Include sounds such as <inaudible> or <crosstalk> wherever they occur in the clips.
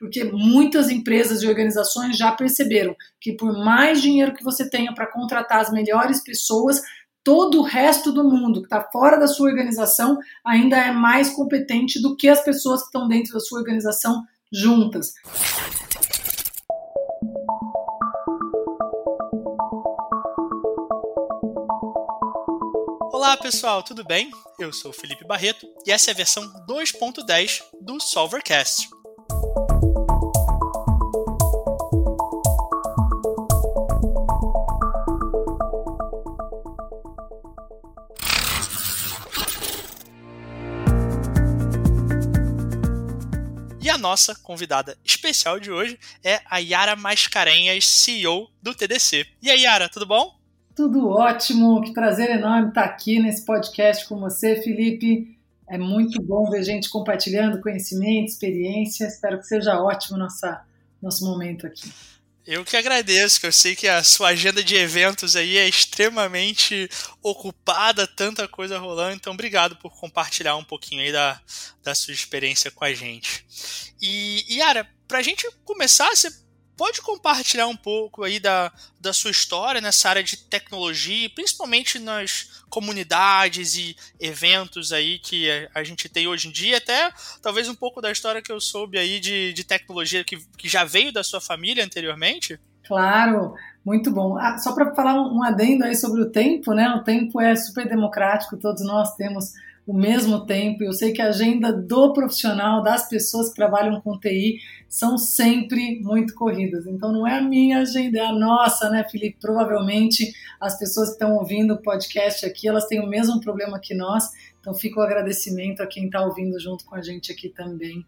porque muitas empresas e organizações já perceberam que por mais dinheiro que você tenha para contratar as melhores pessoas, todo o resto do mundo que está fora da sua organização ainda é mais competente do que as pessoas que estão dentro da sua organização juntas. Olá pessoal, tudo bem? Eu sou Felipe Barreto e essa é a versão 2.10 do Solvercast. Nossa convidada especial de hoje é a Yara Mascarenhas, CEO do TDC. E aí, Yara, tudo bom? Tudo ótimo, que prazer enorme estar aqui nesse podcast com você, Felipe. É muito bom ver gente compartilhando conhecimento, experiência. Espero que seja ótimo nossa, nosso momento aqui. Eu que agradeço, que eu sei que a sua agenda de eventos aí é extremamente ocupada, tanta coisa rolando, então obrigado por compartilhar um pouquinho aí da, da sua experiência com a gente. E, Yara, para a gente começar, você pode compartilhar um pouco aí da, da sua história nessa área de tecnologia, principalmente nas comunidades e eventos aí que a gente tem hoje em dia, até talvez um pouco da história que eu soube aí de, de tecnologia que, que já veio da sua família anteriormente? Claro, muito bom. Ah, só para falar um adendo aí sobre o tempo, né? O tempo é super democrático, todos nós temos o mesmo tempo. Eu sei que a agenda do profissional, das pessoas que trabalham com TI, são sempre muito corridas. Então não é a minha agenda, é a nossa, né, Felipe? Provavelmente as pessoas que estão ouvindo o podcast aqui, elas têm o mesmo problema que nós. Então fica o agradecimento a quem está ouvindo junto com a gente aqui também.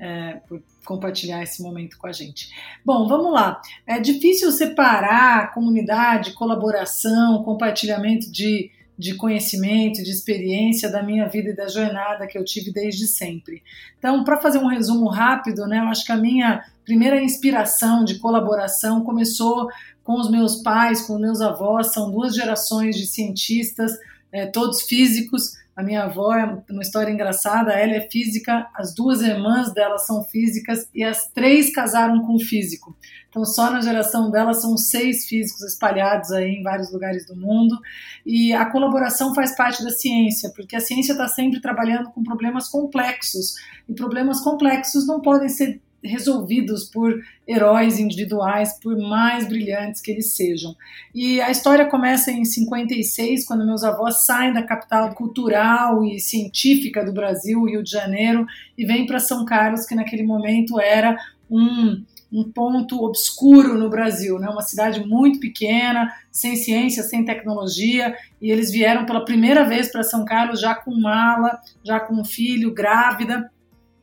É, por compartilhar esse momento com a gente. Bom, vamos lá. É difícil separar comunidade, colaboração, compartilhamento de de conhecimento, de experiência da minha vida e da jornada que eu tive desde sempre. Então, para fazer um resumo rápido, né, eu acho que a minha primeira inspiração de colaboração começou com os meus pais, com meus avós, são duas gerações de cientistas, é, todos físicos, a minha avó é uma história engraçada, ela é física, as duas irmãs dela são físicas e as três casaram com um físico. Então, só na geração dela são seis físicos espalhados aí em vários lugares do mundo. E a colaboração faz parte da ciência, porque a ciência está sempre trabalhando com problemas complexos. E problemas complexos não podem ser resolvidos por heróis individuais, por mais brilhantes que eles sejam. E a história começa em 56, quando meus avós saem da capital cultural e científica do Brasil, Rio de Janeiro, e vêm para São Carlos, que naquele momento era um um ponto obscuro no Brasil, né? uma cidade muito pequena, sem ciência, sem tecnologia, e eles vieram pela primeira vez para São Carlos já com mala, já com um filho, grávida,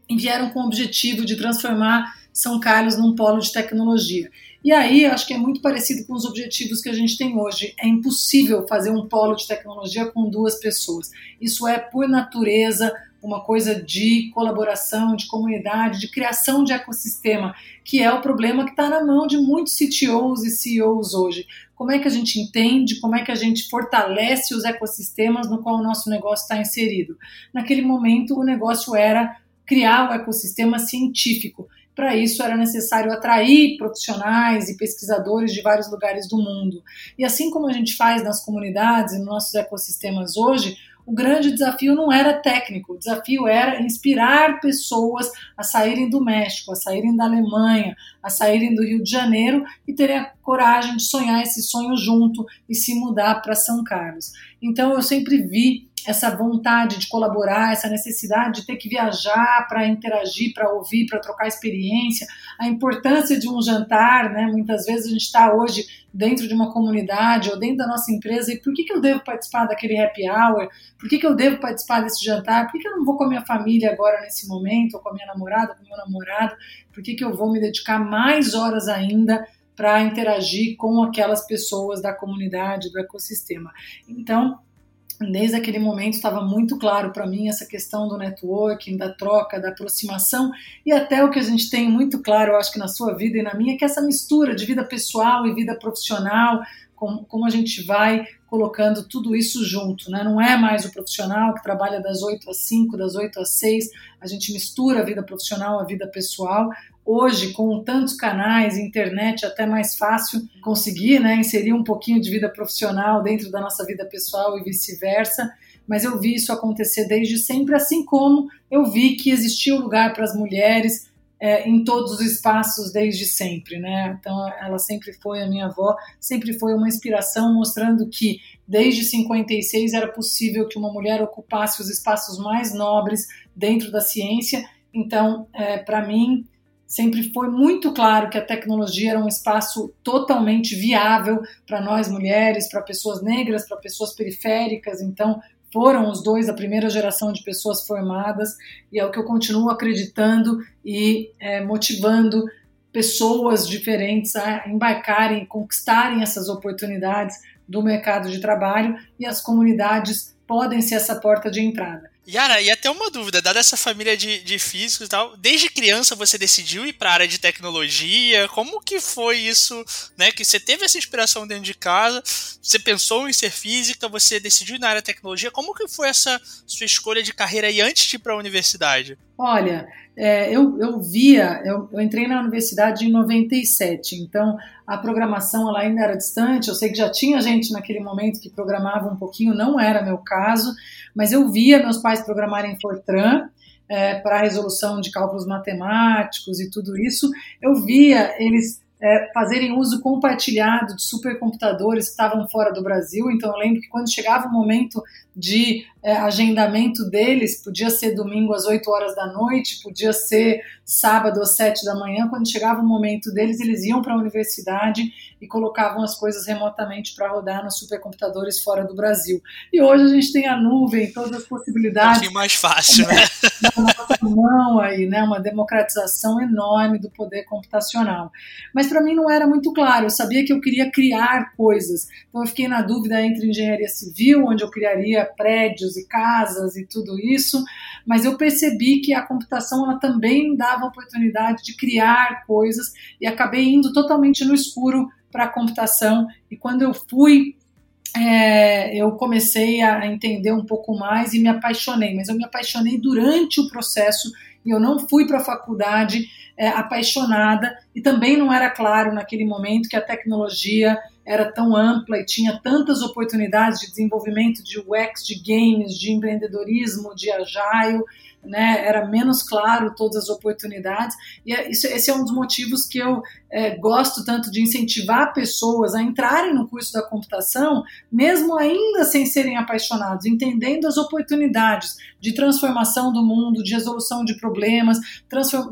vieram com o objetivo de transformar São Carlos num polo de tecnologia. E aí, acho que é muito parecido com os objetivos que a gente tem hoje. É impossível fazer um polo de tecnologia com duas pessoas. Isso é, por natureza, uma coisa de colaboração, de comunidade, de criação de ecossistema, que é o problema que está na mão de muitos CTOs e CEOs hoje. Como é que a gente entende, como é que a gente fortalece os ecossistemas no qual o nosso negócio está inserido? Naquele momento, o negócio era criar o ecossistema científico. Para isso era necessário atrair profissionais e pesquisadores de vários lugares do mundo. E assim como a gente faz nas comunidades e nos nossos ecossistemas hoje, o grande desafio não era técnico, o desafio era inspirar pessoas a saírem do México, a saírem da Alemanha, a saírem do Rio de Janeiro e terem a coragem de sonhar esse sonho junto e se mudar para São Carlos. Então eu sempre vi essa vontade de colaborar, essa necessidade de ter que viajar para interagir, para ouvir, para trocar experiência, a importância de um jantar, né? Muitas vezes a gente está hoje dentro de uma comunidade ou dentro da nossa empresa e por que, que eu devo participar daquele happy hour? Por que, que eu devo participar desse jantar? Por que, que eu não vou com a minha família agora nesse momento, ou com a minha namorada, com o meu namorado? Por que, que eu vou me dedicar mais horas ainda para interagir com aquelas pessoas da comunidade, do ecossistema? Então, desde aquele momento estava muito claro para mim essa questão do networking, da troca, da aproximação e até o que a gente tem muito claro, eu acho que na sua vida e na minha, que é essa mistura de vida pessoal e vida profissional, como, como a gente vai colocando tudo isso junto, né? Não é mais o profissional que trabalha das 8 às 5, das 8 às 6, a gente mistura a vida profissional, a vida pessoal. Hoje, com tantos canais, internet, até mais fácil conseguir né, inserir um pouquinho de vida profissional dentro da nossa vida pessoal e vice-versa. Mas eu vi isso acontecer desde sempre, assim como eu vi que existia um lugar para as mulheres é, em todos os espaços desde sempre, né? Então ela sempre foi a minha avó, sempre foi uma inspiração mostrando que desde 56 era possível que uma mulher ocupasse os espaços mais nobres dentro da ciência. Então, é, para mim sempre foi muito claro que a tecnologia era um espaço totalmente viável para nós mulheres, para pessoas negras, para pessoas periféricas. Então foram os dois a primeira geração de pessoas formadas e é o que eu continuo acreditando e é, motivando pessoas diferentes a embarcarem, conquistarem essas oportunidades do mercado de trabalho e as comunidades podem ser essa porta de entrada. Yara, e até uma dúvida, dada essa família de, de físicos e tal, desde criança você decidiu ir para a área de tecnologia? Como que foi isso, né? Que você teve essa inspiração dentro de casa, você pensou em ser física, você decidiu ir na área de tecnologia, como que foi essa sua escolha de carreira aí antes de ir para a universidade? Olha, é, eu, eu via, eu, eu, entrei na universidade em 97, então a programação ela ainda era distante, eu sei que já tinha gente naquele momento que programava um pouquinho, não era meu caso, mas eu via meus pais programarem Fortran, é, para resolução de cálculos matemáticos e tudo isso, eu via eles é, fazerem uso compartilhado de supercomputadores que estavam fora do Brasil. Então, eu lembro que quando chegava o momento de é, agendamento deles, podia ser domingo às 8 horas da noite, podia ser sábado às 7 da manhã, quando chegava o momento deles, eles iam para a universidade e colocavam as coisas remotamente para rodar nos supercomputadores fora do Brasil. E hoje a gente tem a nuvem, todas as possibilidades. Um mais fácil, né? <laughs> Na nossa mão aí, né? Uma democratização enorme do poder computacional. Mas para mim não era muito claro, eu sabia que eu queria criar coisas. Então eu fiquei na dúvida entre engenharia civil, onde eu criaria prédios e casas e tudo isso, mas eu percebi que a computação ela também dava oportunidade de criar coisas e acabei indo totalmente no escuro para a computação. E quando eu fui é, eu comecei a entender um pouco mais e me apaixonei, mas eu me apaixonei durante o processo e eu não fui para a faculdade é, apaixonada e também não era claro naquele momento que a tecnologia era tão ampla e tinha tantas oportunidades de desenvolvimento de UX, de games, de empreendedorismo, de agile, né, era menos claro todas as oportunidades, e é, isso, esse é um dos motivos que eu é, gosto tanto de incentivar pessoas a entrarem no curso da computação, mesmo ainda sem serem apaixonados, entendendo as oportunidades de transformação do mundo, de resolução de problemas,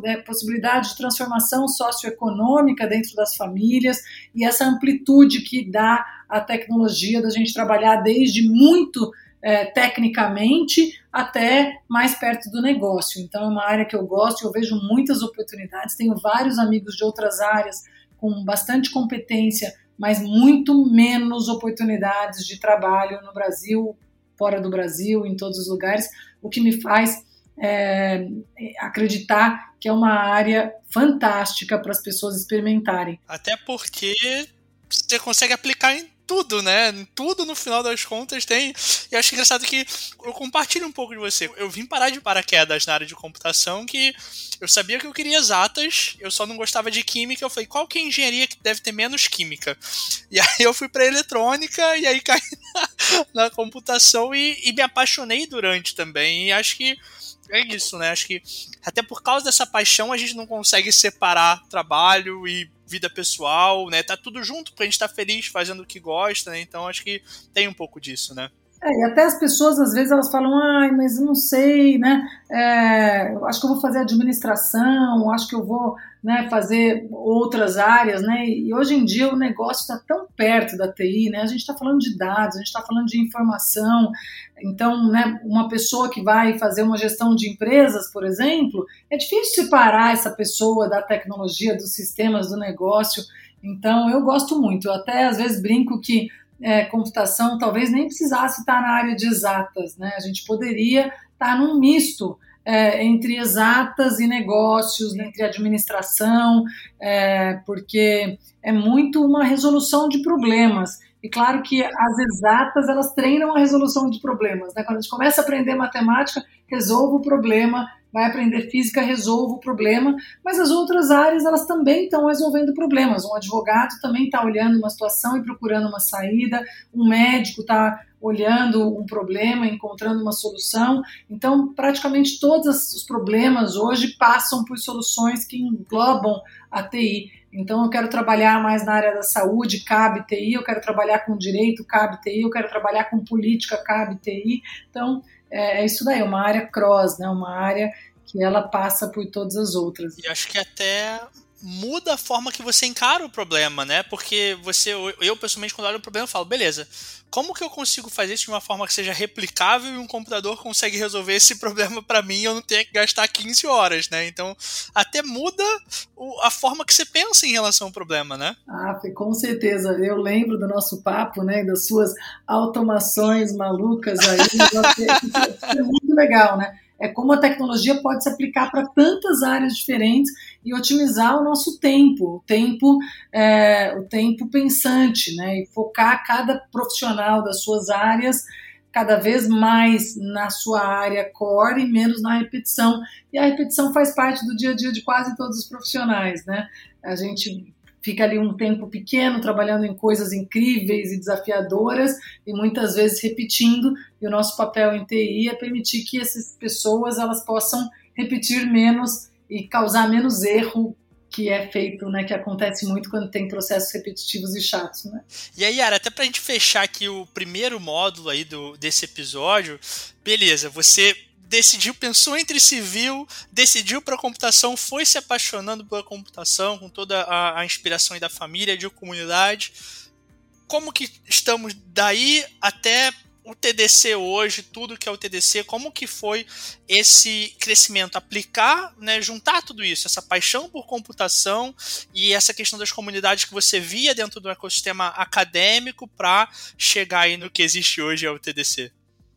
é, possibilidade de transformação socioeconômica dentro das famílias, e essa amplitude que dá a tecnologia da gente trabalhar desde muito é, tecnicamente até mais perto do negócio. Então, é uma área que eu gosto, eu vejo muitas oportunidades. Tenho vários amigos de outras áreas com bastante competência, mas muito menos oportunidades de trabalho no Brasil, fora do Brasil, em todos os lugares, o que me faz é, acreditar que é uma área fantástica para as pessoas experimentarem. Até porque você consegue aplicar em tudo, né? Tudo no final das contas tem. E acho engraçado que eu compartilho um pouco de você. Eu vim parar de paraquedas na área de computação que eu sabia que eu queria exatas, eu só não gostava de química. Eu falei, qual que é a engenharia que deve ter menos química? E aí eu fui para eletrônica e aí <laughs> caí na, na computação e, e me apaixonei durante também. E acho que é isso, né? Acho que até por causa dessa paixão a gente não consegue separar trabalho e vida pessoal, né? Tá tudo junto porque a gente tá feliz fazendo o que gosta, né? Então acho que tem um pouco disso, né? É, e até as pessoas, às vezes, elas falam, ai, mas não sei, né? É, acho que eu vou fazer administração, acho que eu vou né, fazer outras áreas, né? E hoje em dia o negócio está tão perto da TI, né? A gente está falando de dados, a gente está falando de informação. Então, né, uma pessoa que vai fazer uma gestão de empresas, por exemplo, é difícil separar essa pessoa da tecnologia, dos sistemas, do negócio. Então, eu gosto muito. Eu até às vezes brinco que é, computação talvez nem precisasse estar na área de exatas, né? A gente poderia estar num misto é, entre exatas e negócios, entre administração, é, porque é muito uma resolução de problemas. E claro que as exatas, elas treinam a resolução de problemas. Né? Quando a gente começa a aprender matemática, resolve o problema, vai aprender física, resolve o problema, mas as outras áreas, elas também estão resolvendo problemas. Um advogado também está olhando uma situação e procurando uma saída, um médico está olhando um problema, encontrando uma solução. Então, praticamente todos os problemas hoje passam por soluções que englobam a TI. Então, eu quero trabalhar mais na área da saúde, cabe TI, eu quero trabalhar com direito, cabe TI, eu quero trabalhar com política, cabe TI. Então, é, é isso daí, é uma área cross, né? uma área que ela passa por todas as outras. E acho que até muda a forma que você encara o problema, né? Porque você, eu pessoalmente, quando olho o problema, eu falo, beleza, como que eu consigo fazer isso de uma forma que seja replicável e um computador consegue resolver esse <laughs> problema para mim e eu não tenho que gastar 15 horas, né? Então, até muda a forma que você pensa em relação ao problema, né? Ah, com certeza. Eu lembro do nosso papo, né? Das suas automações malucas aí. <laughs> é muito legal, né? É como a tecnologia pode se aplicar para tantas áreas diferentes e otimizar o nosso tempo, o tempo, é, o tempo pensante, né? E focar cada profissional das suas áreas cada vez mais na sua área core e menos na repetição. E a repetição faz parte do dia a dia de quase todos os profissionais, né? A gente fica ali um tempo pequeno trabalhando em coisas incríveis e desafiadoras e muitas vezes repetindo. E o nosso papel em TI é permitir que essas pessoas elas possam repetir menos e causar menos erro que é feito, né, que acontece muito quando tem processos repetitivos e chatos, né? E aí, Yara, até pra gente fechar aqui o primeiro módulo aí do, desse episódio, beleza, você decidiu, pensou entre civil, decidiu para computação, foi se apaixonando pela computação, com toda a, a inspiração da família, de comunidade. Como que estamos daí até o TDC hoje, tudo que é o TDC, como que foi esse crescimento, aplicar, né, juntar tudo isso, essa paixão por computação e essa questão das comunidades que você via dentro do ecossistema acadêmico para chegar aí no que existe hoje é o TDC?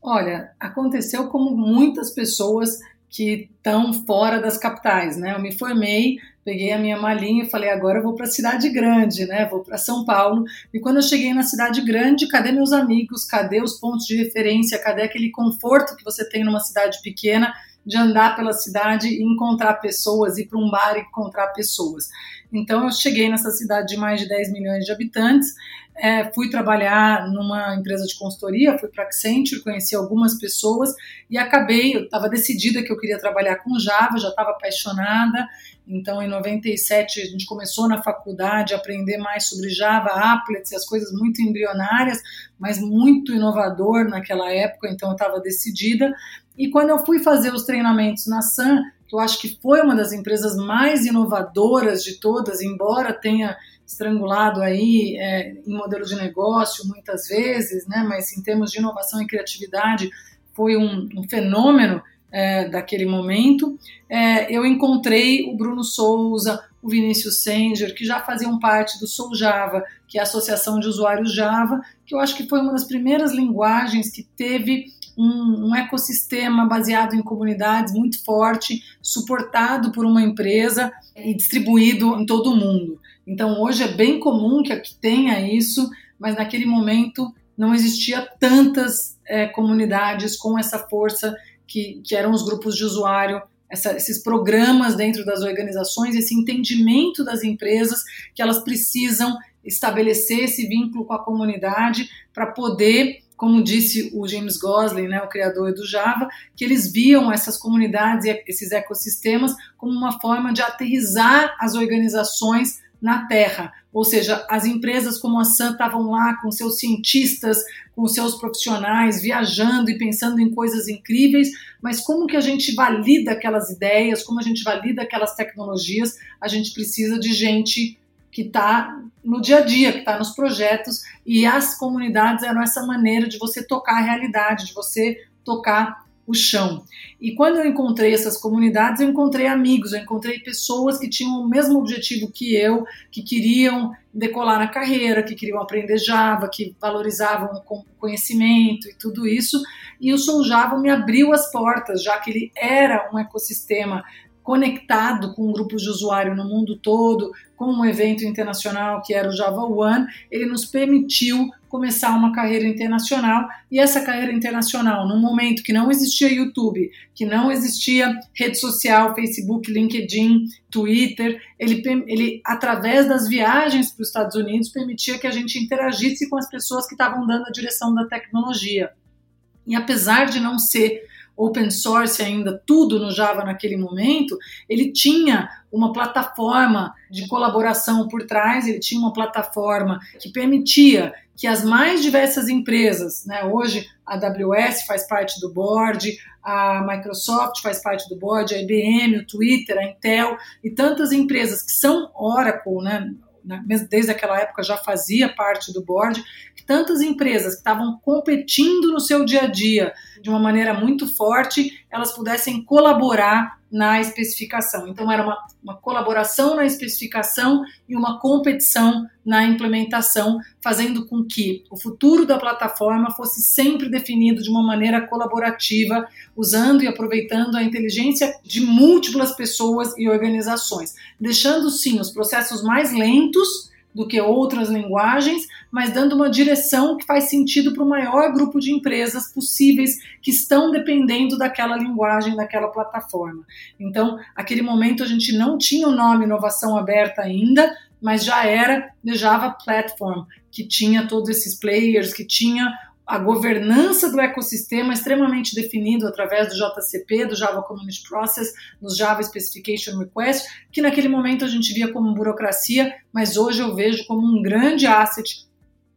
Olha, aconteceu como muitas pessoas que estão fora das capitais, né? Eu me formei, peguei a minha malinha e falei, agora eu vou para a cidade grande, né? Vou para São Paulo. E quando eu cheguei na cidade grande, cadê meus amigos? Cadê os pontos de referência? Cadê aquele conforto que você tem numa cidade pequena de andar pela cidade e encontrar pessoas, ir para um bar e encontrar pessoas? Então eu cheguei nessa cidade de mais de 10 milhões de habitantes é, fui trabalhar numa empresa de consultoria, fui para Accenture, conheci algumas pessoas e acabei, eu estava decidida que eu queria trabalhar com Java, já estava apaixonada, então em 97 a gente começou na faculdade a aprender mais sobre Java, applets e as coisas muito embrionárias, mas muito inovador naquela época, então eu estava decidida. E quando eu fui fazer os treinamentos na Sun, que eu acho que foi uma das empresas mais inovadoras de todas, embora tenha estrangulado aí é, em modelo de negócio muitas vezes, né? Mas em termos de inovação e criatividade foi um, um fenômeno é, daquele momento. É, eu encontrei o Bruno Souza, o Vinícius Senger, que já faziam parte do Soul Java, que é a Associação de Usuários Java, que eu acho que foi uma das primeiras linguagens que teve um, um, ecossistema baseado em comunidades muito forte, suportado por uma empresa e distribuído em todo o mundo. Então hoje é bem comum que tenha isso, mas naquele momento não existia tantas é, comunidades com essa força que, que eram os grupos de usuário, essa, esses programas dentro das organizações, esse entendimento das empresas que elas precisam estabelecer esse vínculo com a comunidade para poder como disse o James Gosling, né, o criador do Java, que eles viam essas comunidades e esses ecossistemas como uma forma de aterrizar as organizações na Terra. Ou seja, as empresas como a Sun estavam lá com seus cientistas, com seus profissionais, viajando e pensando em coisas incríveis, mas como que a gente valida aquelas ideias, como a gente valida aquelas tecnologias? A gente precisa de gente que está no dia a dia, que está nos projetos, e as comunidades eram essa maneira de você tocar a realidade, de você tocar o chão. E quando eu encontrei essas comunidades, eu encontrei amigos, eu encontrei pessoas que tinham o mesmo objetivo que eu, que queriam decolar na carreira, que queriam aprender Java, que valorizavam o conhecimento e tudo isso. E o Soul Java me abriu as portas, já que ele era um ecossistema conectado com grupos de usuário no mundo todo, com um evento internacional que era o Java One, ele nos permitiu começar uma carreira internacional e essa carreira internacional, num momento que não existia YouTube, que não existia rede social, Facebook, LinkedIn, Twitter, ele, ele através das viagens para os Estados Unidos permitia que a gente interagisse com as pessoas que estavam dando a direção da tecnologia. E apesar de não ser open source ainda, tudo no Java naquele momento, ele tinha uma plataforma de colaboração por trás, ele tinha uma plataforma que permitia que as mais diversas empresas, né, hoje a AWS faz parte do board, a Microsoft faz parte do board, a IBM, o Twitter, a Intel e tantas empresas que são Oracle, né, né, desde aquela época já fazia parte do board, tantas empresas que estavam competindo no seu dia a dia de uma maneira muito forte, elas pudessem colaborar na especificação. Então, era uma, uma colaboração na especificação e uma competição na implementação, fazendo com que o futuro da plataforma fosse sempre definido de uma maneira colaborativa, usando e aproveitando a inteligência de múltiplas pessoas e organizações, deixando sim os processos mais lentos do que outras linguagens, mas dando uma direção que faz sentido para o maior grupo de empresas possíveis que estão dependendo daquela linguagem, daquela plataforma. Então, aquele momento a gente não tinha o nome inovação aberta ainda, mas já era The Java Platform, que tinha todos esses players, que tinha a governança do ecossistema extremamente definido através do JCP, do Java Community Process, nos Java Specification Request, que naquele momento a gente via como burocracia, mas hoje eu vejo como um grande asset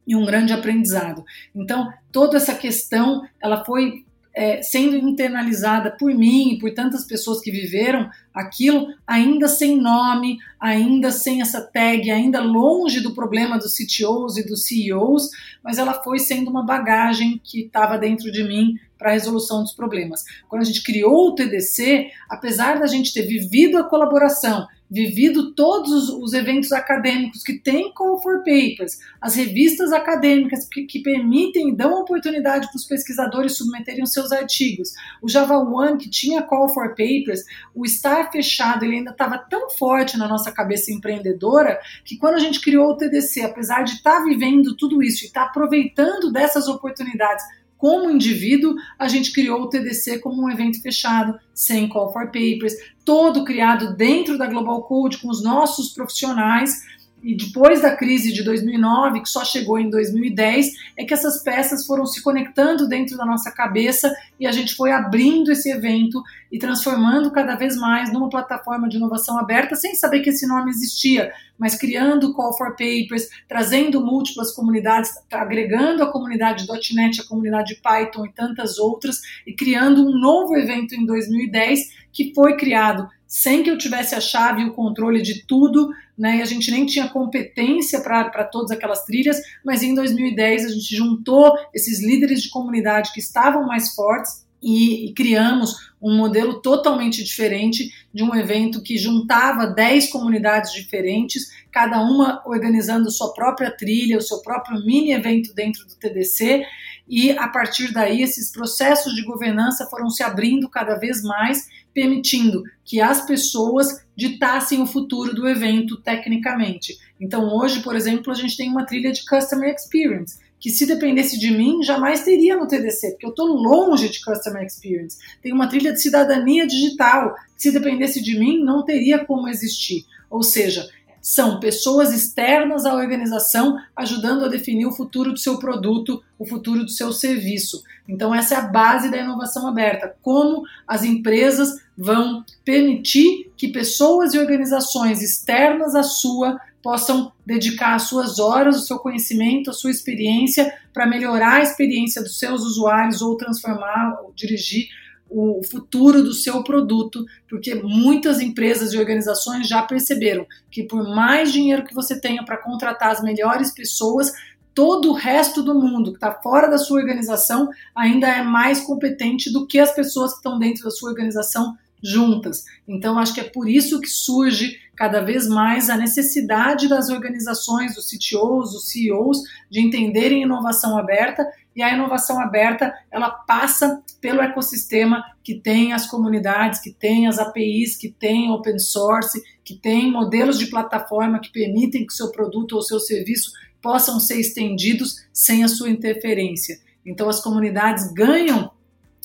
e um grande aprendizado. Então, toda essa questão, ela foi é, sendo internalizada por mim e por tantas pessoas que viveram aquilo, ainda sem nome, ainda sem essa tag, ainda longe do problema dos CTOs e dos CEOs, mas ela foi sendo uma bagagem que estava dentro de mim para a resolução dos problemas. Quando a gente criou o TDC, apesar da gente ter vivido a colaboração, vivido todos os eventos acadêmicos que têm call for papers, as revistas acadêmicas que, que permitem e dão oportunidade para os pesquisadores submeterem os seus artigos, o Java One que tinha call for papers, o estar fechado ele ainda estava tão forte na nossa cabeça empreendedora que quando a gente criou o TDC, apesar de estar tá vivendo tudo isso e estar tá aproveitando dessas oportunidades como indivíduo, a gente criou o TDC como um evento fechado, sem call for papers, todo criado dentro da Global Code, com os nossos profissionais. E depois da crise de 2009, que só chegou em 2010, é que essas peças foram se conectando dentro da nossa cabeça e a gente foi abrindo esse evento e transformando cada vez mais numa plataforma de inovação aberta, sem saber que esse nome existia, mas criando call for papers, trazendo múltiplas comunidades, agregando a comunidade .NET, a comunidade Python e tantas outras, e criando um novo evento em 2010 que foi criado sem que eu tivesse a chave e o controle de tudo, né? E a gente nem tinha competência para todas aquelas trilhas, mas em 2010 a gente juntou esses líderes de comunidade que estavam mais fortes e, e, criamos um modelo totalmente diferente de um evento que juntava 10 comunidades diferentes, cada uma organizando sua própria trilha, o seu próprio mini evento dentro do TDC, e a partir daí esses processos de governança foram se abrindo cada vez mais, permitindo que as pessoas ditassem o futuro do evento tecnicamente. Então, hoje, por exemplo, a gente tem uma trilha de Customer Experience que se dependesse de mim, jamais teria no TDC, porque eu estou longe de Customer Experience. Tem uma trilha de cidadania digital, que se dependesse de mim, não teria como existir. Ou seja, são pessoas externas à organização ajudando a definir o futuro do seu produto, o futuro do seu serviço. Então, essa é a base da inovação aberta. Como as empresas vão permitir que pessoas e organizações externas à sua possam dedicar as suas horas, o seu conhecimento, a sua experiência para melhorar a experiência dos seus usuários ou transformar, ou dirigir o futuro do seu produto, porque muitas empresas e organizações já perceberam que por mais dinheiro que você tenha para contratar as melhores pessoas, todo o resto do mundo que está fora da sua organização ainda é mais competente do que as pessoas que estão dentro da sua organização juntas. Então, acho que é por isso que surge cada vez mais a necessidade das organizações, dos CTOs, dos CEOs, de entenderem inovação aberta. E a inovação aberta, ela passa pelo ecossistema que tem as comunidades, que tem as APIs, que tem open source, que tem modelos de plataforma que permitem que seu produto ou seu serviço possam ser estendidos sem a sua interferência. Então, as comunidades ganham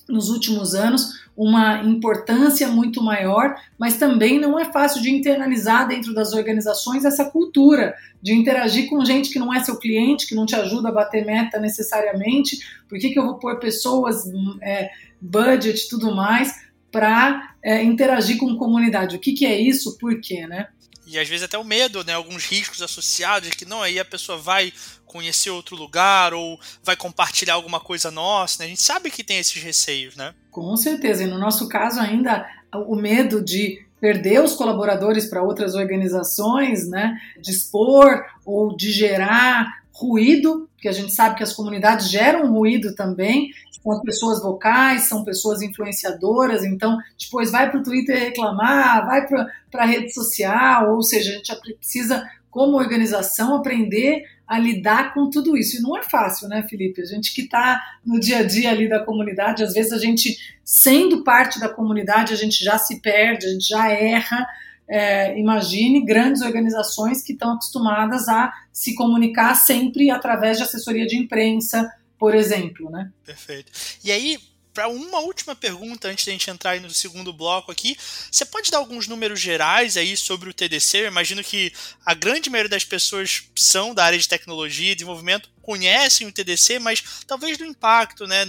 nos últimos anos uma importância muito maior, mas também não é fácil de internalizar dentro das organizações essa cultura de interagir com gente que não é seu cliente, que não te ajuda a bater meta necessariamente. Por que, que eu vou pôr pessoas, é, budget, tudo mais, para é, interagir com comunidade? O que, que é isso? Por quê, né? E às vezes até o medo, né? Alguns riscos associados, que não, aí a pessoa vai conhecer outro lugar ou vai compartilhar alguma coisa nossa, né? A gente sabe que tem esses receios, né? Com certeza. E no nosso caso ainda o medo de perder os colaboradores para outras organizações, né? De expor ou de gerar ruído, porque a gente sabe que as comunidades geram ruído também, são pessoas vocais, são pessoas influenciadoras, então depois vai para o Twitter reclamar, vai para a rede social, ou seja, a gente precisa, como organização, aprender a lidar com tudo isso. E não é fácil, né, Felipe? A gente que está no dia a dia ali da comunidade, às vezes a gente, sendo parte da comunidade, a gente já se perde, a gente já erra, é, imagine grandes organizações que estão acostumadas a se comunicar sempre através de assessoria de imprensa, por exemplo, né? Perfeito. E aí, para uma última pergunta antes da gente entrar no segundo bloco aqui, você pode dar alguns números gerais aí sobre o TDC? Eu imagino que a grande maioria das pessoas são da área de tecnologia e desenvolvimento conhecem o TDC, mas talvez do impacto, né,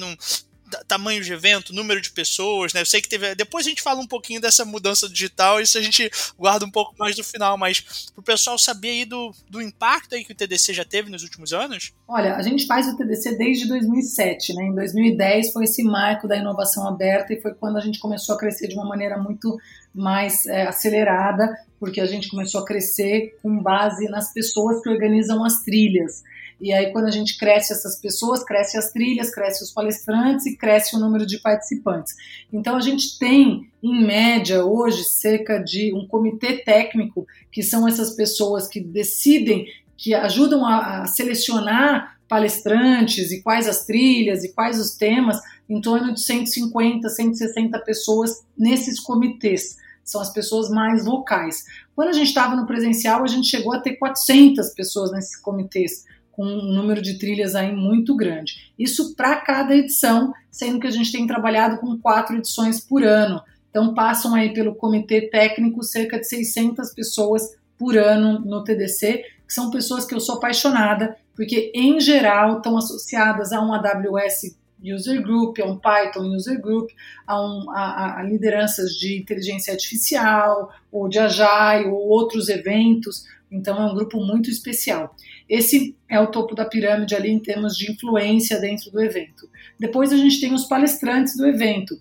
tamanho de evento, número de pessoas, né? Eu sei que teve. Depois a gente fala um pouquinho dessa mudança digital, isso a gente guarda um pouco mais do final, mas para o pessoal saber aí do, do impacto aí que o TDC já teve nos últimos anos? Olha, a gente faz o TDC desde 2007, né? Em 2010 foi esse marco da inovação aberta e foi quando a gente começou a crescer de uma maneira muito mais é, acelerada, porque a gente começou a crescer com base nas pessoas que organizam as trilhas. E aí, quando a gente cresce essas pessoas, cresce as trilhas, cresce os palestrantes e cresce o número de participantes. Então, a gente tem, em média, hoje, cerca de um comitê técnico, que são essas pessoas que decidem, que ajudam a, a selecionar palestrantes e quais as trilhas e quais os temas, em torno de 150, 160 pessoas nesses comitês. São as pessoas mais vocais. Quando a gente estava no presencial, a gente chegou a ter 400 pessoas nesses comitês com um número de trilhas aí muito grande. Isso para cada edição, sendo que a gente tem trabalhado com quatro edições por ano. Então passam aí pelo comitê técnico cerca de 600 pessoas por ano no TDC, que são pessoas que eu sou apaixonada, porque em geral estão associadas a um AWS User Group, a um Python User Group, a, um, a, a lideranças de inteligência artificial, ou de Agile, ou outros eventos. Então é um grupo muito especial. Esse é o topo da pirâmide ali em termos de influência dentro do evento. Depois a gente tem os palestrantes do evento.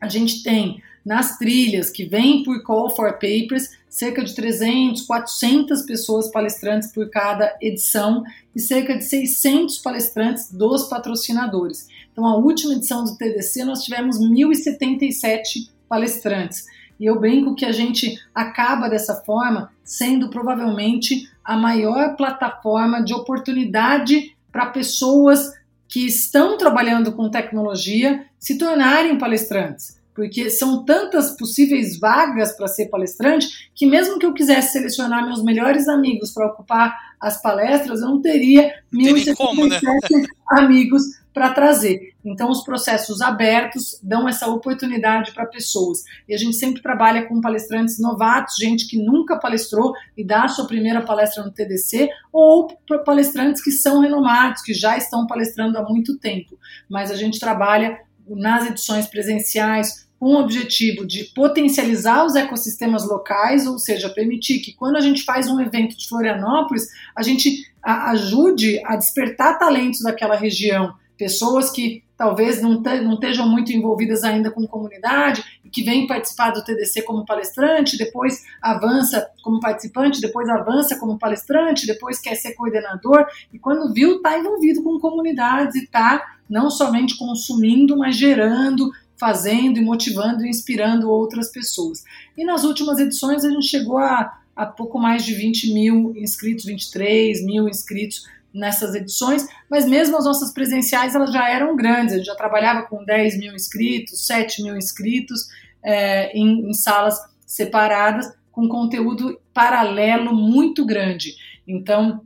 A gente tem nas trilhas que vêm por Call for Papers, cerca de 300, 400 pessoas palestrantes por cada edição e cerca de 600 palestrantes dos patrocinadores. Então, a última edição do TDC nós tivemos 1.077 palestrantes. E eu brinco que a gente acaba dessa forma sendo provavelmente a maior plataforma de oportunidade para pessoas que estão trabalhando com tecnologia se tornarem palestrantes. Porque são tantas possíveis vagas para ser palestrante que, mesmo que eu quisesse selecionar meus melhores amigos para ocupar as palestras, eu não teria 1.077 né? <laughs> amigos para trazer. Então, os processos abertos dão essa oportunidade para pessoas. E a gente sempre trabalha com palestrantes novatos, gente que nunca palestrou e dá a sua primeira palestra no TDC, ou palestrantes que são renomados, que já estão palestrando há muito tempo. Mas a gente trabalha nas edições presenciais com o objetivo de potencializar os ecossistemas locais, ou seja, permitir que quando a gente faz um evento de Florianópolis, a gente ajude a despertar talentos daquela região. Pessoas que talvez não, não estejam muito envolvidas ainda com comunidade, que vem participar do TDC como palestrante, depois avança como participante, depois avança como palestrante, depois quer ser coordenador, e quando viu, está envolvido com comunidades e está não somente consumindo, mas gerando, fazendo e motivando e inspirando outras pessoas. E nas últimas edições a gente chegou a, a pouco mais de 20 mil inscritos, 23 mil inscritos nessas edições, mas mesmo as nossas presenciais elas já eram grandes, a gente já trabalhava com 10 mil inscritos, 7 mil inscritos é, em, em salas separadas, com conteúdo paralelo muito grande. Então,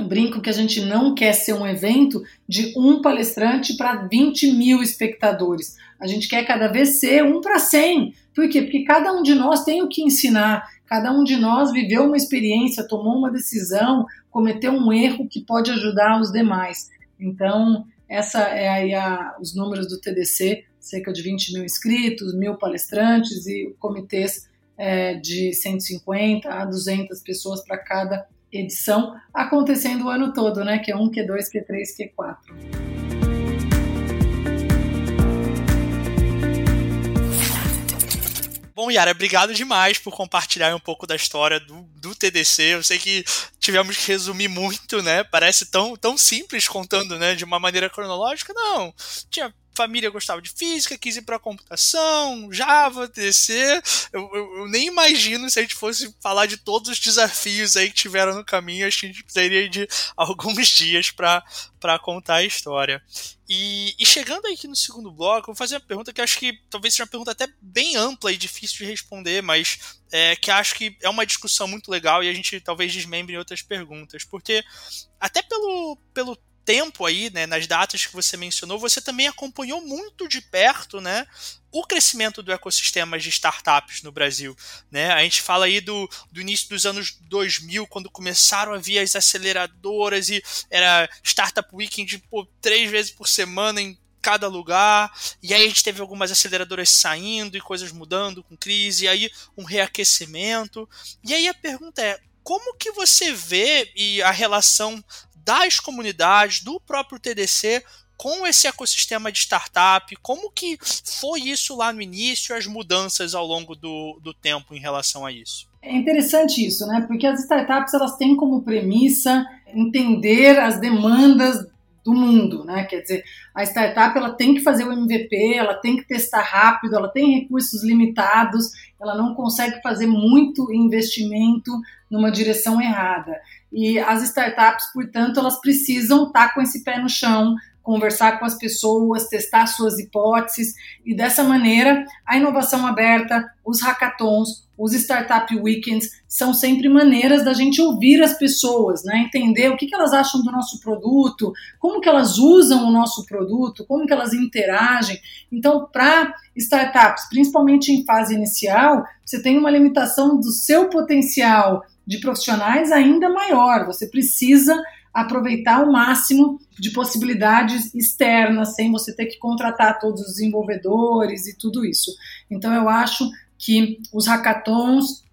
eu brinco que a gente não quer ser um evento de um palestrante para 20 mil espectadores. A gente quer cada vez ser um para 100. Por quê? Porque cada um de nós tem o que ensinar, cada um de nós viveu uma experiência, tomou uma decisão, cometeu um erro que pode ajudar os demais. Então, essa é a, os números do TDC, cerca de 20 mil inscritos, mil palestrantes e comitês é, de 150 a 200 pessoas para cada edição, acontecendo o ano todo, né? Q1, Q2, Q3, Q4. Bom, Yara, obrigado demais por compartilhar um pouco da história do, do TDC. Eu sei que tivemos que resumir muito, né? Parece tão, tão simples contando, né? De uma maneira cronológica. Não, tinha família gostava de física, quis ir para computação, Java, TC. Eu, eu, eu, nem imagino se a gente fosse falar de todos os desafios aí que tiveram no caminho. Acho que a gente precisaria de <laughs> alguns dias para contar a história. E, e, chegando aqui no segundo bloco, eu vou fazer uma pergunta que acho que talvez seja uma pergunta até bem ampla e difícil de responder, mas é, que acho que é uma discussão muito legal e a gente talvez desmembre em outras perguntas. Porque até pelo, pelo tempo aí, né, nas datas que você mencionou, você também acompanhou muito de perto, né, o crescimento do ecossistema de startups no Brasil, né? A gente fala aí do, do início dos anos 2000, quando começaram a vir as aceleradoras e era Startup Weekend pô, três vezes por semana em cada lugar, e aí a gente teve algumas aceleradoras saindo e coisas mudando com crise, e aí um reaquecimento. E aí a pergunta é, como que você vê e a relação das comunidades, do próprio TDC com esse ecossistema de startup? Como que foi isso lá no início, as mudanças ao longo do, do tempo em relação a isso? É interessante isso, né? Porque as startups elas têm como premissa entender as demandas do mundo, né? Quer dizer, a startup ela tem que fazer o MVP, ela tem que testar rápido, ela tem recursos limitados, ela não consegue fazer muito investimento numa direção errada. E as startups, portanto, elas precisam estar com esse pé no chão, conversar com as pessoas, testar suas hipóteses e dessa maneira a inovação aberta, os hackathons, os startup weekends são sempre maneiras da gente ouvir as pessoas, né? Entender o que, que elas acham do nosso produto, como que elas usam o nosso produto, como que elas interagem. Então, para startups, principalmente em fase inicial, você tem uma limitação do seu potencial de profissionais ainda maior. Você precisa aproveitar o máximo de possibilidades externas, sem você ter que contratar todos os desenvolvedores e tudo isso. Então, eu acho que os hackathons,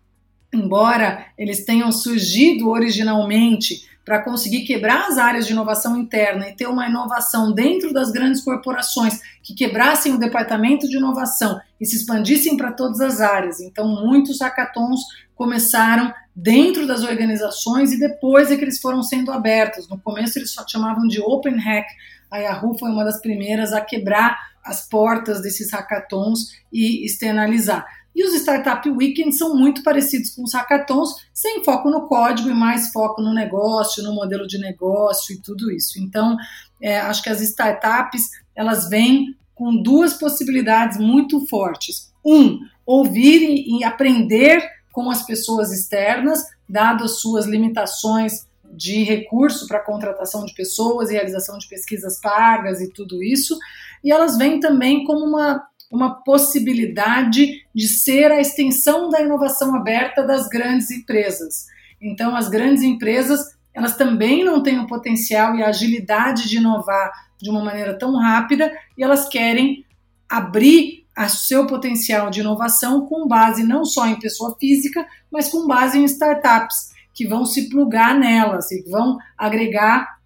embora eles tenham surgido originalmente para conseguir quebrar as áreas de inovação interna e ter uma inovação dentro das grandes corporações que quebrassem o departamento de inovação e se expandissem para todas as áreas. Então, muitos hackathons começaram dentro das organizações e depois é que eles foram sendo abertos. No começo eles só chamavam de Open Hack. A Yahoo foi uma das primeiras a quebrar as portas desses hackathons e externalizar. E os Startup Weekends são muito parecidos com os hackathons, sem foco no código e mais foco no negócio, no modelo de negócio e tudo isso. Então, é, acho que as startups elas vêm com duas possibilidades muito fortes. Um, ouvir e, e aprender com as pessoas externas, dado as suas limitações de recurso para contratação de pessoas, realização de pesquisas pagas e tudo isso. E elas vêm também como uma uma possibilidade de ser a extensão da inovação aberta das grandes empresas. Então, as grandes empresas elas também não têm o potencial e a agilidade de inovar de uma maneira tão rápida e elas querem abrir o seu potencial de inovação com base não só em pessoa física, mas com base em startups que vão se plugar nelas e vão agregar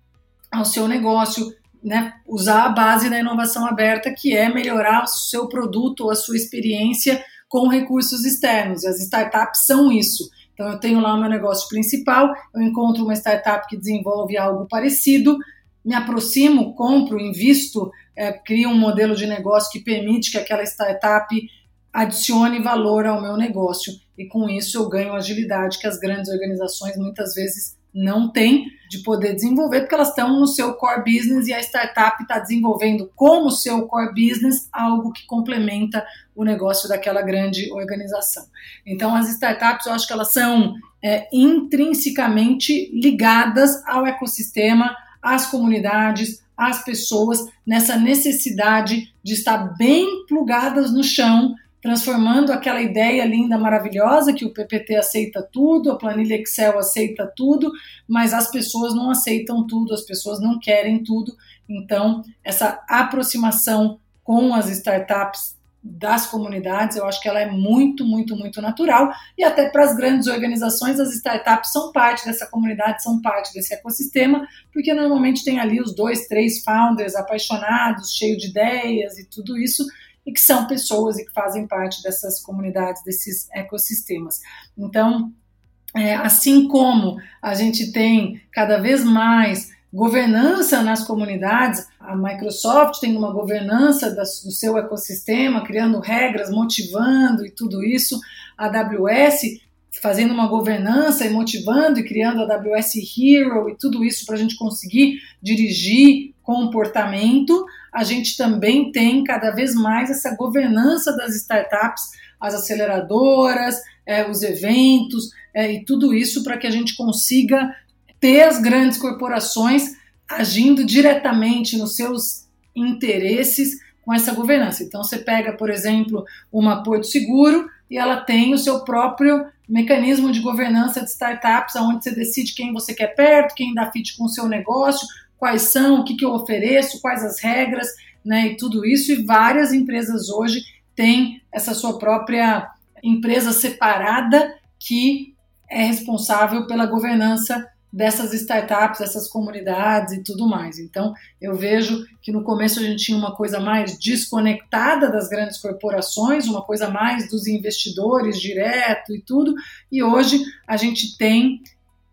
ao seu negócio né, usar a base da inovação aberta, que é melhorar o seu produto ou a sua experiência com recursos externos. As startups são isso. Então, eu tenho lá o meu negócio principal, eu encontro uma startup que desenvolve algo parecido, me aproximo, compro, invisto, é, crio um modelo de negócio que permite que aquela startup adicione valor ao meu negócio. E com isso eu ganho agilidade que as grandes organizações muitas vezes não têm de poder desenvolver, porque elas estão no seu core business e a startup está desenvolvendo como seu core business algo que complementa o negócio daquela grande organização. Então, as startups, eu acho que elas são é, intrinsecamente ligadas ao ecossistema, às comunidades, às pessoas, nessa necessidade de estar bem plugadas no chão transformando aquela ideia linda, maravilhosa, que o PPT aceita tudo, a planilha Excel aceita tudo, mas as pessoas não aceitam tudo, as pessoas não querem tudo. Então, essa aproximação com as startups das comunidades, eu acho que ela é muito, muito, muito natural. E até para as grandes organizações, as startups são parte dessa comunidade, são parte desse ecossistema, porque normalmente tem ali os dois, três founders apaixonados, cheios de ideias e tudo isso e que são pessoas e que fazem parte dessas comunidades, desses ecossistemas. Então, é, assim como a gente tem cada vez mais governança nas comunidades, a Microsoft tem uma governança do seu ecossistema, criando regras, motivando e tudo isso, a AWS fazendo uma governança e motivando e criando a AWS Hero e tudo isso para a gente conseguir dirigir comportamento, a gente também tem cada vez mais essa governança das startups, as aceleradoras, é, os eventos é, e tudo isso para que a gente consiga ter as grandes corporações agindo diretamente nos seus interesses com essa governança. Então, você pega, por exemplo, uma Porto Seguro e ela tem o seu próprio mecanismo de governança de startups, onde você decide quem você quer perto, quem dá fit com o seu negócio, quais são, o que, que eu ofereço, quais as regras, né, e tudo isso. E várias empresas hoje têm essa sua própria empresa separada que é responsável pela governança dessas startups, dessas comunidades e tudo mais. Então, eu vejo que no começo a gente tinha uma coisa mais desconectada das grandes corporações, uma coisa mais dos investidores direto e tudo, e hoje a gente tem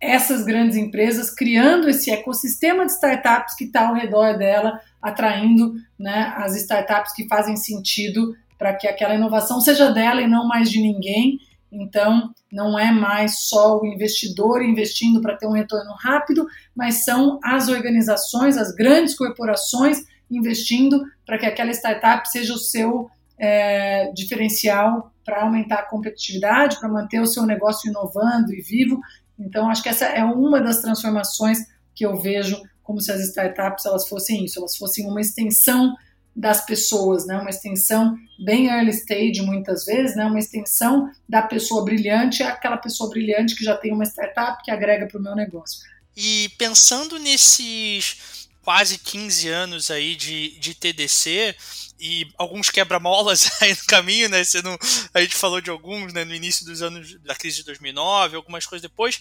essas grandes empresas criando esse ecossistema de startups que está ao redor dela, atraindo né, as startups que fazem sentido para que aquela inovação seja dela e não mais de ninguém. Então, não é mais só o investidor investindo para ter um retorno rápido, mas são as organizações, as grandes corporações investindo para que aquela startup seja o seu é, diferencial para aumentar a competitividade, para manter o seu negócio inovando e vivo. Então, acho que essa é uma das transformações que eu vejo como se as startups elas fossem isso, elas fossem uma extensão das pessoas, né? Uma extensão bem early stage muitas vezes, né? Uma extensão da pessoa brilhante, aquela pessoa brilhante que já tem uma startup que agrega para o meu negócio. E pensando nesses quase 15 anos aí de, de TDC, e alguns quebra-molas <laughs> aí no caminho, né? Você não, a gente falou de alguns né, no início dos anos da crise de 2009, algumas coisas depois.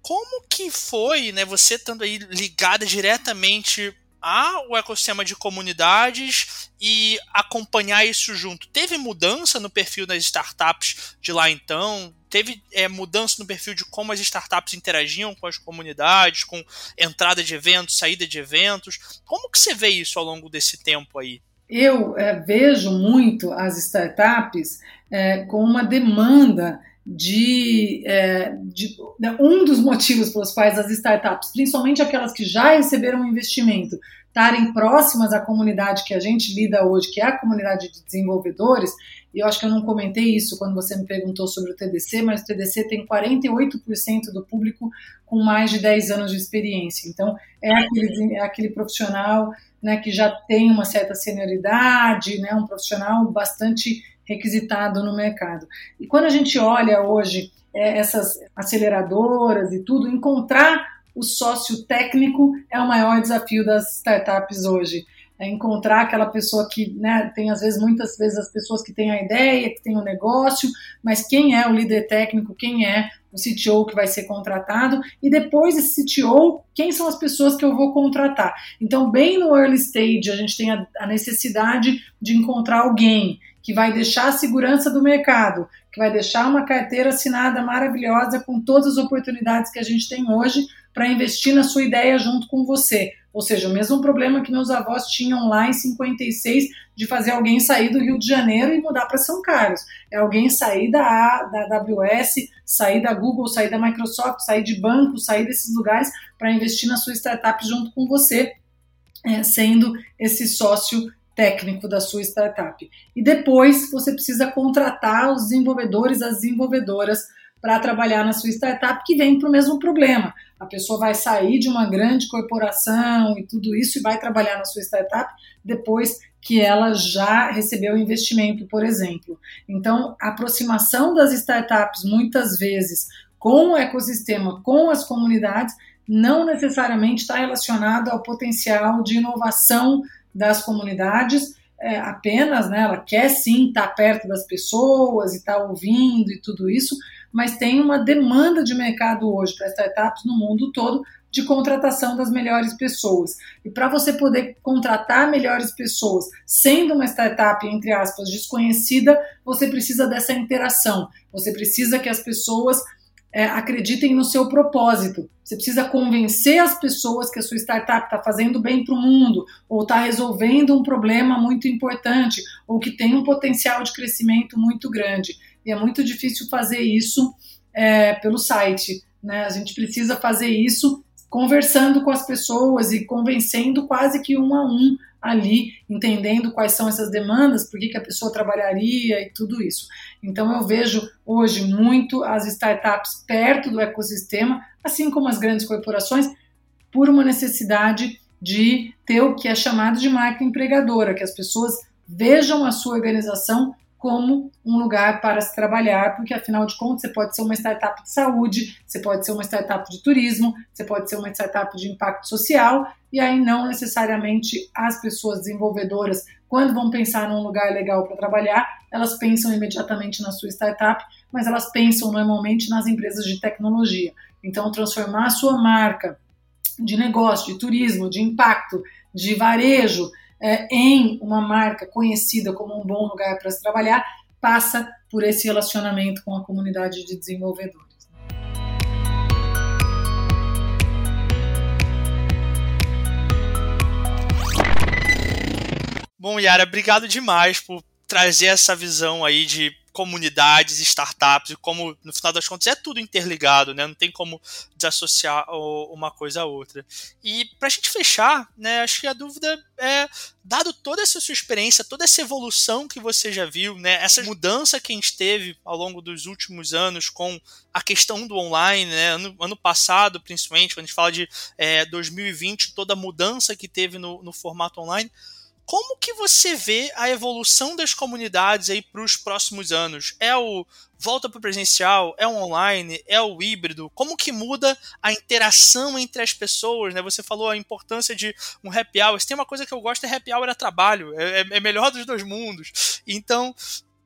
Como que foi, né? Você estando aí ligada diretamente ao ecossistema de comunidades e acompanhar isso junto. Teve mudança no perfil das startups de lá então? Teve é, mudança no perfil de como as startups interagiam com as comunidades, com entrada de eventos, saída de eventos? Como que você vê isso ao longo desse tempo aí? Eu é, vejo muito as startups é, com uma demanda de, é, de, né, um dos motivos pelos quais as startups, principalmente aquelas que já receberam um investimento, estarem próximas à comunidade que a gente lida hoje, que é a comunidade de desenvolvedores, e eu acho que eu não comentei isso quando você me perguntou sobre o TDC, mas o TDC tem 48% do público com mais de 10 anos de experiência. Então, é aquele, é aquele profissional né, que já tem uma certa senioridade, né, um profissional bastante requisitado no mercado. E quando a gente olha hoje é, essas aceleradoras e tudo, encontrar o sócio técnico é o maior desafio das startups hoje. é encontrar aquela pessoa que, né, tem às vezes, muitas vezes as pessoas que têm a ideia, que têm o negócio, mas quem é o líder técnico, quem é o CTO que vai ser contratado, e depois esse CTO, quem são as pessoas que eu vou contratar. Então, bem no early stage, a gente tem a, a necessidade de encontrar alguém que vai deixar a segurança do mercado, que vai deixar uma carteira assinada maravilhosa com todas as oportunidades que a gente tem hoje para investir na sua ideia junto com você. Ou seja, o mesmo problema que meus avós tinham lá em 56 de fazer alguém sair do Rio de Janeiro e mudar para São Carlos. É alguém sair da, da AWS, sair da Google, sair da Microsoft, sair de banco, sair desses lugares para investir na sua startup junto com você, é, sendo esse sócio técnico da sua startup. E depois você precisa contratar os desenvolvedores, as desenvolvedoras para trabalhar na sua startup que vem para o mesmo problema. A pessoa vai sair de uma grande corporação e tudo isso e vai trabalhar na sua startup depois que ela já recebeu investimento, por exemplo. Então, a aproximação das startups muitas vezes com o ecossistema, com as comunidades, não necessariamente está relacionado ao potencial de inovação das comunidades é, apenas, né? Ela quer sim estar tá perto das pessoas e estar tá ouvindo e tudo isso, mas tem uma demanda de mercado hoje para startups no mundo todo de contratação das melhores pessoas. E para você poder contratar melhores pessoas, sendo uma startup, entre aspas, desconhecida, você precisa dessa interação. Você precisa que as pessoas é, acreditem no seu propósito. Você precisa convencer as pessoas que a sua startup está fazendo bem para o mundo, ou está resolvendo um problema muito importante, ou que tem um potencial de crescimento muito grande. E é muito difícil fazer isso é, pelo site. Né? A gente precisa fazer isso conversando com as pessoas e convencendo quase que um a um ali, entendendo quais são essas demandas, por que, que a pessoa trabalharia e tudo isso. Então eu vejo hoje muito as startups perto do ecossistema, assim como as grandes corporações, por uma necessidade de ter o que é chamado de marca empregadora, que as pessoas vejam a sua organização como um lugar para se trabalhar, porque afinal de contas você pode ser uma startup de saúde, você pode ser uma startup de turismo, você pode ser uma startup de impacto social, e aí não necessariamente as pessoas desenvolvedoras, quando vão pensar num lugar legal para trabalhar, elas pensam imediatamente na sua startup, mas elas pensam normalmente nas empresas de tecnologia. Então, transformar a sua marca de negócio, de turismo, de impacto, de varejo, é, em uma marca conhecida como um bom lugar para se trabalhar, passa por esse relacionamento com a comunidade de desenvolvedores. Bom, Yara, obrigado demais por trazer essa visão aí de comunidades, startups, e como no final das contas é tudo interligado, né? Não tem como desassociar uma coisa a outra. E para a gente fechar, né? Acho que a dúvida é, dado toda essa sua experiência, toda essa evolução que você já viu, né? Essa mudança que a gente teve ao longo dos últimos anos com a questão do online, né? Ano, ano passado, principalmente, quando a gente fala de é, 2020, toda a mudança que teve no, no formato online. Como que você vê a evolução das comunidades aí para os próximos anos? É o volta para o presencial? É o online? É o híbrido? Como que muda a interação entre as pessoas? Né? Você falou a importância de um happy hour. Se tem uma coisa que eu gosto é happy hour é trabalho. É, é, é melhor dos dois mundos. Então,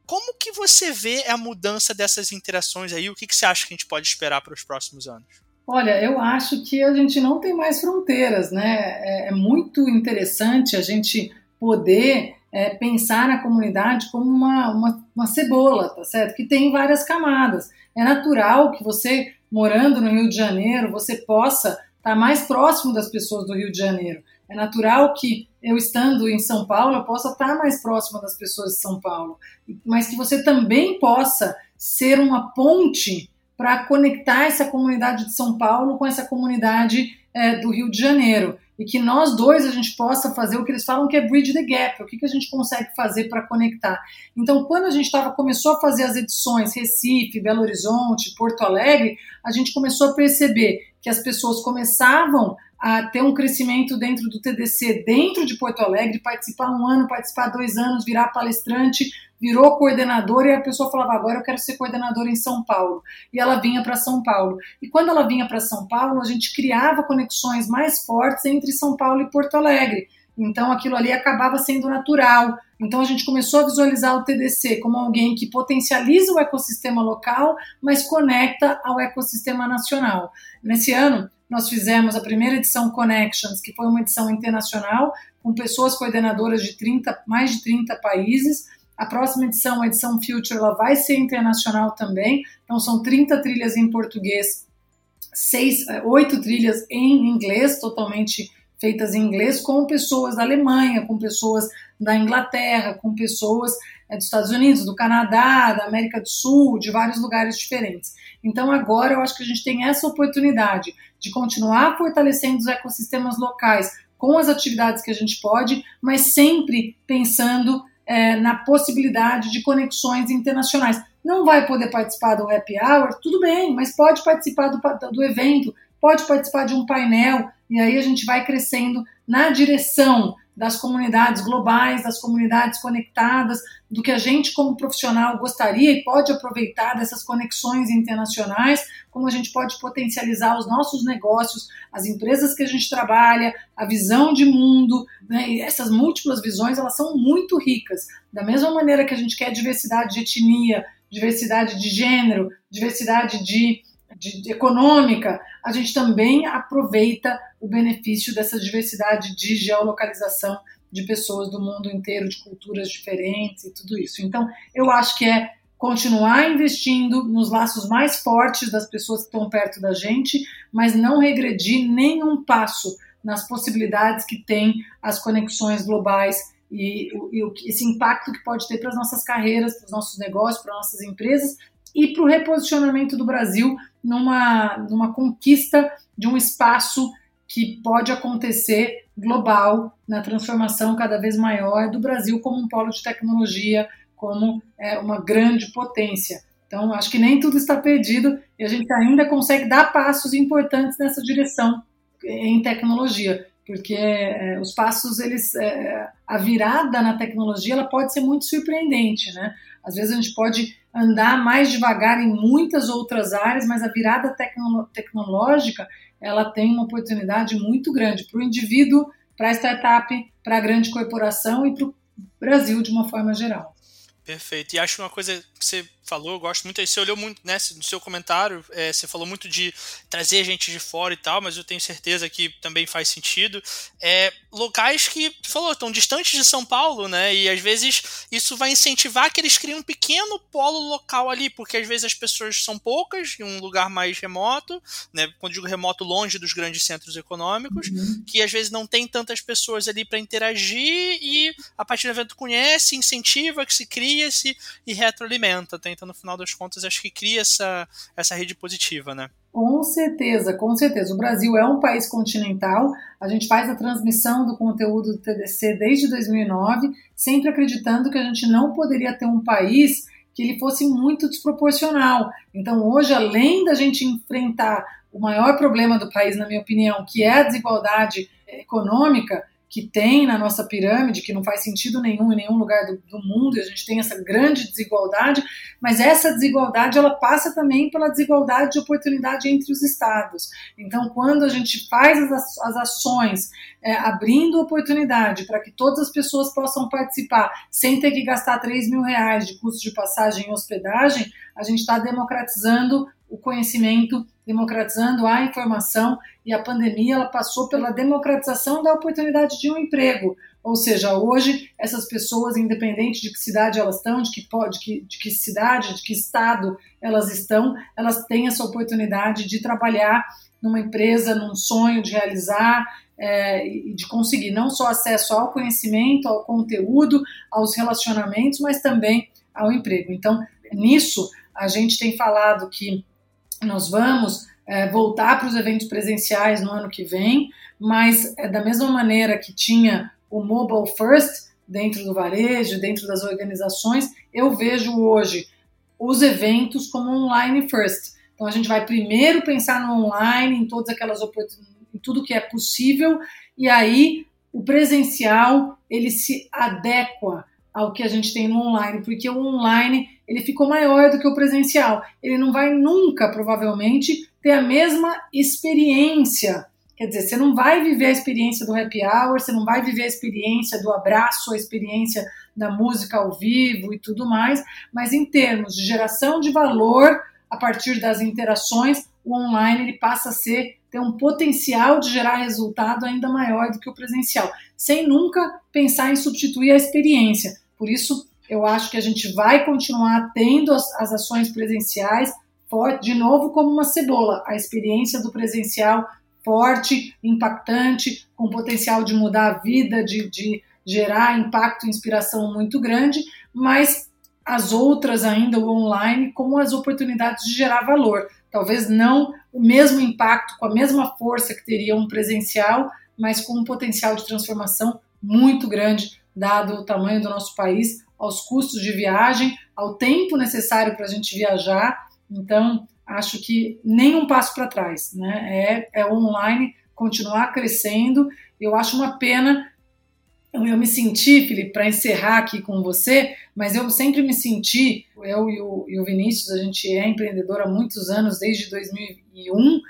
como que você vê a mudança dessas interações aí? O que, que você acha que a gente pode esperar para os próximos anos? Olha, eu acho que a gente não tem mais fronteiras, né? É, é muito interessante a gente poder é, pensar na comunidade como uma, uma, uma, cebola, tá certo? Que tem várias camadas. É natural que você, morando no Rio de Janeiro, você possa estar mais próximo das pessoas do Rio de Janeiro. É natural que eu estando em São Paulo, eu possa estar mais próxima das pessoas de São Paulo, mas que você também possa ser uma ponte para conectar essa comunidade de São Paulo com essa comunidade é, do Rio de Janeiro e que nós dois a gente possa fazer o que eles falam que é bridge the gap, o que, que a gente consegue fazer para conectar. Então, quando a gente tava, começou a fazer as edições Recife, Belo Horizonte, Porto Alegre, a gente começou a perceber que as pessoas começavam a ter um crescimento dentro do TDC, dentro de Porto Alegre, participar um ano, participar dois anos, virar palestrante, virou coordenadora e a pessoa falava: agora eu quero ser coordenadora em São Paulo. E ela vinha para São Paulo. E quando ela vinha para São Paulo, a gente criava conexões mais fortes entre São Paulo e Porto Alegre. então aquilo ali acabava sendo natural. Então a gente começou a visualizar o TDC como alguém que potencializa o ecossistema local, mas conecta ao ecossistema nacional. Nesse ano, nós fizemos a primeira edição Connections, que foi uma edição internacional, com pessoas coordenadoras de 30, mais de 30 países. A próxima edição, a edição Future, ela vai ser internacional também. Então, são 30 trilhas em português, seis, eh, oito trilhas em inglês, totalmente feitas em inglês, com pessoas da Alemanha, com pessoas da Inglaterra, com pessoas é, dos Estados Unidos, do Canadá, da América do Sul, de vários lugares diferentes. Então, agora eu acho que a gente tem essa oportunidade de continuar fortalecendo os ecossistemas locais com as atividades que a gente pode, mas sempre pensando é, na possibilidade de conexões internacionais. Não vai poder participar do happy hour, tudo bem, mas pode participar do, do evento, pode participar de um painel, e aí a gente vai crescendo na direção das comunidades globais, das comunidades conectadas, do que a gente, como profissional, gostaria e pode aproveitar dessas conexões internacionais, como a gente pode potencializar os nossos negócios, as empresas que a gente trabalha, a visão de mundo, né? E essas múltiplas visões, elas são muito ricas. Da mesma maneira que a gente quer diversidade de etnia, diversidade de gênero, diversidade de de, de econômica, a gente também aproveita o benefício dessa diversidade de geolocalização de pessoas do mundo inteiro, de culturas diferentes e tudo isso. Então, eu acho que é continuar investindo nos laços mais fortes das pessoas que estão perto da gente, mas não regredir nenhum passo nas possibilidades que tem as conexões globais e, e esse impacto que pode ter para as nossas carreiras, para os nossos negócios, para as nossas empresas e para o reposicionamento do Brasil numa, numa conquista de um espaço que pode acontecer global na transformação cada vez maior do Brasil como um polo de tecnologia, como é, uma grande potência. Então, acho que nem tudo está perdido e a gente ainda consegue dar passos importantes nessa direção em tecnologia, porque é, os passos, eles, é, a virada na tecnologia, ela pode ser muito surpreendente, né? Às vezes a gente pode andar mais devagar em muitas outras áreas, mas a virada tecno tecnológica ela tem uma oportunidade muito grande para o indivíduo, para a startup, para a grande corporação e para o Brasil de uma forma geral. Perfeito. E acho uma coisa que você falou, eu gosto muito, você olhou muito, né, no seu comentário, é, você falou muito de trazer gente de fora e tal, mas eu tenho certeza que também faz sentido. É, locais que, falou, estão distantes de São Paulo, né, e às vezes isso vai incentivar que eles criem um pequeno polo local ali, porque às vezes as pessoas são poucas em um lugar mais remoto, né, quando digo remoto, longe dos grandes centros econômicos, uhum. que às vezes não tem tantas pessoas ali para interagir e a partir do evento conhece, incentiva, que se cria -se e retroalimenta, tem então, no final das contas, acho que cria essa, essa rede positiva, né? Com certeza, com certeza. O Brasil é um país continental, a gente faz a transmissão do conteúdo do TDC desde 2009, sempre acreditando que a gente não poderia ter um país que ele fosse muito desproporcional. Então, hoje, além da gente enfrentar o maior problema do país, na minha opinião, que é a desigualdade econômica, que tem na nossa pirâmide, que não faz sentido nenhum em nenhum lugar do, do, mundo, e a gente tem essa grande desigualdade, mas essa desigualdade ela passa também pela desigualdade de oportunidade entre os estados. Então, quando a gente faz as, as ações é, abrindo oportunidade para que todas as pessoas possam participar sem ter que gastar 3 mil reais de custo de passagem e hospedagem, a gente está democratizando o conhecimento, democratizando a informação e a pandemia ela passou pela democratização da oportunidade de um emprego. Ou seja, hoje essas pessoas, independente de que cidade elas estão, de que, de que, de que cidade, de que estado elas estão, elas têm essa oportunidade de trabalhar numa empresa, num sonho de realizar é, e de conseguir não só acesso ao conhecimento, ao conteúdo, aos relacionamentos, mas também ao emprego. Então, nisso, a gente tem falado que nós vamos é, voltar para os eventos presenciais no ano que vem, mas é, da mesma maneira que tinha o Mobile First dentro do varejo, dentro das organizações, eu vejo hoje os eventos como online first. Então a gente vai primeiro pensar no online, em todas aquelas oportunidades, em tudo que é possível, e aí o presencial ele se adequa ao que a gente tem no online, porque o online ele ficou maior do que o presencial. Ele não vai nunca, provavelmente, ter a mesma experiência Quer dizer, você não vai viver a experiência do happy hour, você não vai viver a experiência do abraço, a experiência da música ao vivo e tudo mais, mas em termos de geração de valor a partir das interações, o online ele passa a ser ter um potencial de gerar resultado ainda maior do que o presencial, sem nunca pensar em substituir a experiência. Por isso, eu acho que a gente vai continuar tendo as, as ações presenciais, forte, de novo como uma cebola, a experiência do presencial forte, impactante, com potencial de mudar a vida, de, de gerar impacto e inspiração muito grande, mas as outras ainda, o online, como as oportunidades de gerar valor. Talvez não o mesmo impacto, com a mesma força que teria um presencial, mas com um potencial de transformação muito grande, dado o tamanho do nosso país, aos custos de viagem, ao tempo necessário para a gente viajar. Então, acho que nem um passo para trás. Né? É, é online continuar crescendo. Eu acho uma pena. Eu, me senti, Felipe, para encerrar aqui com você, mas eu sempre me senti, eu e o, e o Vinícius, a gente é empreendedor há muitos anos, desde 2001,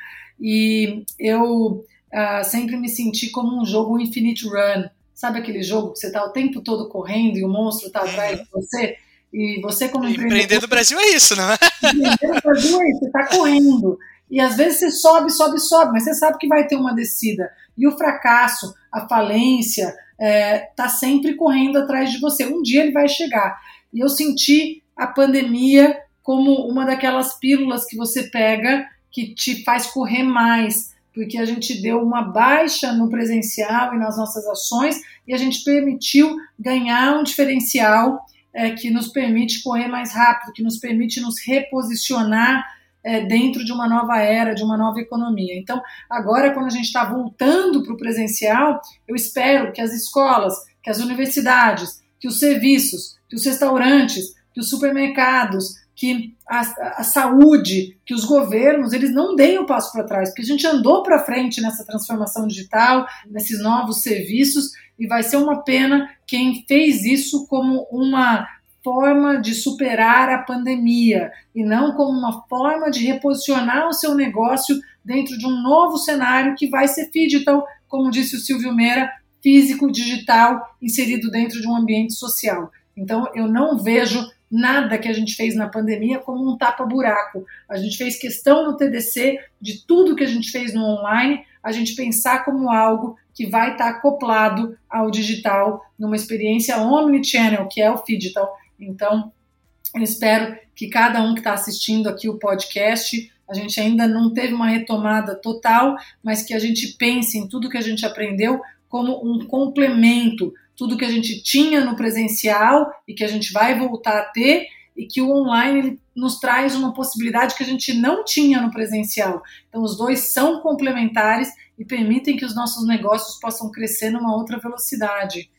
e eu uh, sempre me senti como um jogo Infinite Run. Sabe aquele jogo que você está o tempo todo correndo e o monstro está atrás uhum. de você? E você, como empreendedor. Empreender no Brasil é isso, não é? Empreender no Brasil é isso, você está correndo. E às vezes você sobe, sobe, sobe, mas você sabe que vai ter uma descida. E o fracasso, a falência, está é, sempre correndo atrás de você. Um dia ele vai chegar. E eu senti a pandemia como uma daquelas pílulas que você pega que te faz correr mais, porque a gente deu uma baixa no presencial e nas nossas ações e a gente permitiu ganhar um diferencial é, que nos permite correr mais rápido, que nos permite nos reposicionar é, dentro de uma nova era, de uma nova economia. Então, agora, quando a gente está voltando para o presencial, eu espero que as escolas, que as universidades, que os serviços, que os restaurantes, que os supermercados, que a, a, saúde, que os governos, eles não deem o passo para trás, porque a gente andou para frente nessa transformação digital, nesses novos serviços, e vai ser uma pena quem fez isso como uma forma de superar a pandemia e não como uma forma de reposicionar o seu negócio dentro de um novo cenário que vai ser digital, como disse o Silvio Meira, físico, digital, inserido dentro de um ambiente social. Então, eu não vejo nada que a gente fez na pandemia como um tapa-buraco. A gente fez questão no TDC de tudo que a gente fez no online, a gente pensar como algo que vai estar acoplado ao digital, numa experiência omnichannel, que é o digital. Então, eu espero que cada um que está assistindo aqui o podcast, a gente ainda não teve uma retomada total, mas que a gente pense em tudo que a gente aprendeu como um complemento, tudo que a gente tinha no presencial e que a gente vai voltar a ter, e que o online nos traz uma possibilidade que a gente não tinha no presencial. Então, os dois são complementares e permitem que os nossos negócios possam crescer numa outra velocidade.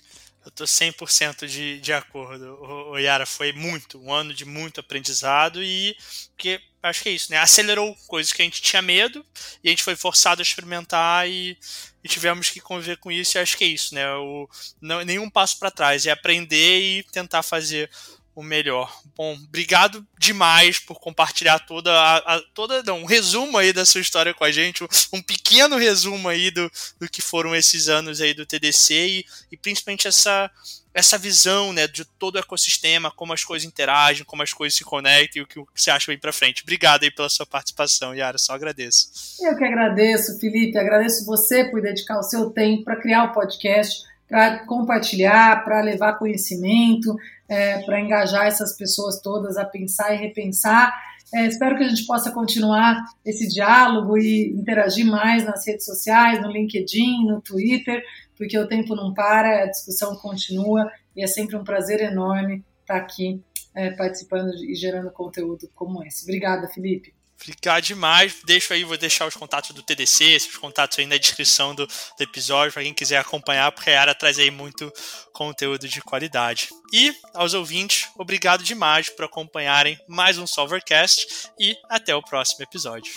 Eu tô 100% de, de acordo. O Yara foi muito, um ano de muito aprendizado e que acho que é isso, né? Acelerou coisas que a gente tinha medo e a gente foi forçado a experimentar e, e tivemos que conviver com isso. E acho que é isso, né? O, não, nenhum passo para trás, é aprender e tentar fazer o melhor. Bom, obrigado demais por compartilhar toda a, a, toda não, um resumo aí da sua história com a gente, um, pequeno resumo aí do, do que foram esses anos aí do TDC e, e principalmente essa essa visão, né, de todo o ecossistema, como as coisas interagem, como as coisas se conectam e o que você acha aí para frente. Obrigado aí pela sua participação, Yara, só agradeço. Eu que agradeço, Felipe, agradeço você por dedicar o seu tempo para criar o podcast, para compartilhar, para levar conhecimento, é, para engajar essas pessoas todas a pensar e repensar. É, espero que a gente possa continuar esse diálogo e interagir mais nas redes sociais, no LinkedIn, no Twitter, porque o tempo não para, a discussão continua e é sempre um prazer enorme estar aqui é, participando e gerando conteúdo como esse. Obrigada, Felipe. Ficar demais. Deixo aí, vou deixar os contatos do TDC, esses contatos aí na descrição do, do episódio, para quem quiser acompanhar, porque a Ara traz aí muito conteúdo de qualidade. E aos ouvintes, obrigado demais por acompanharem mais um Solvercast e até o próximo episódio.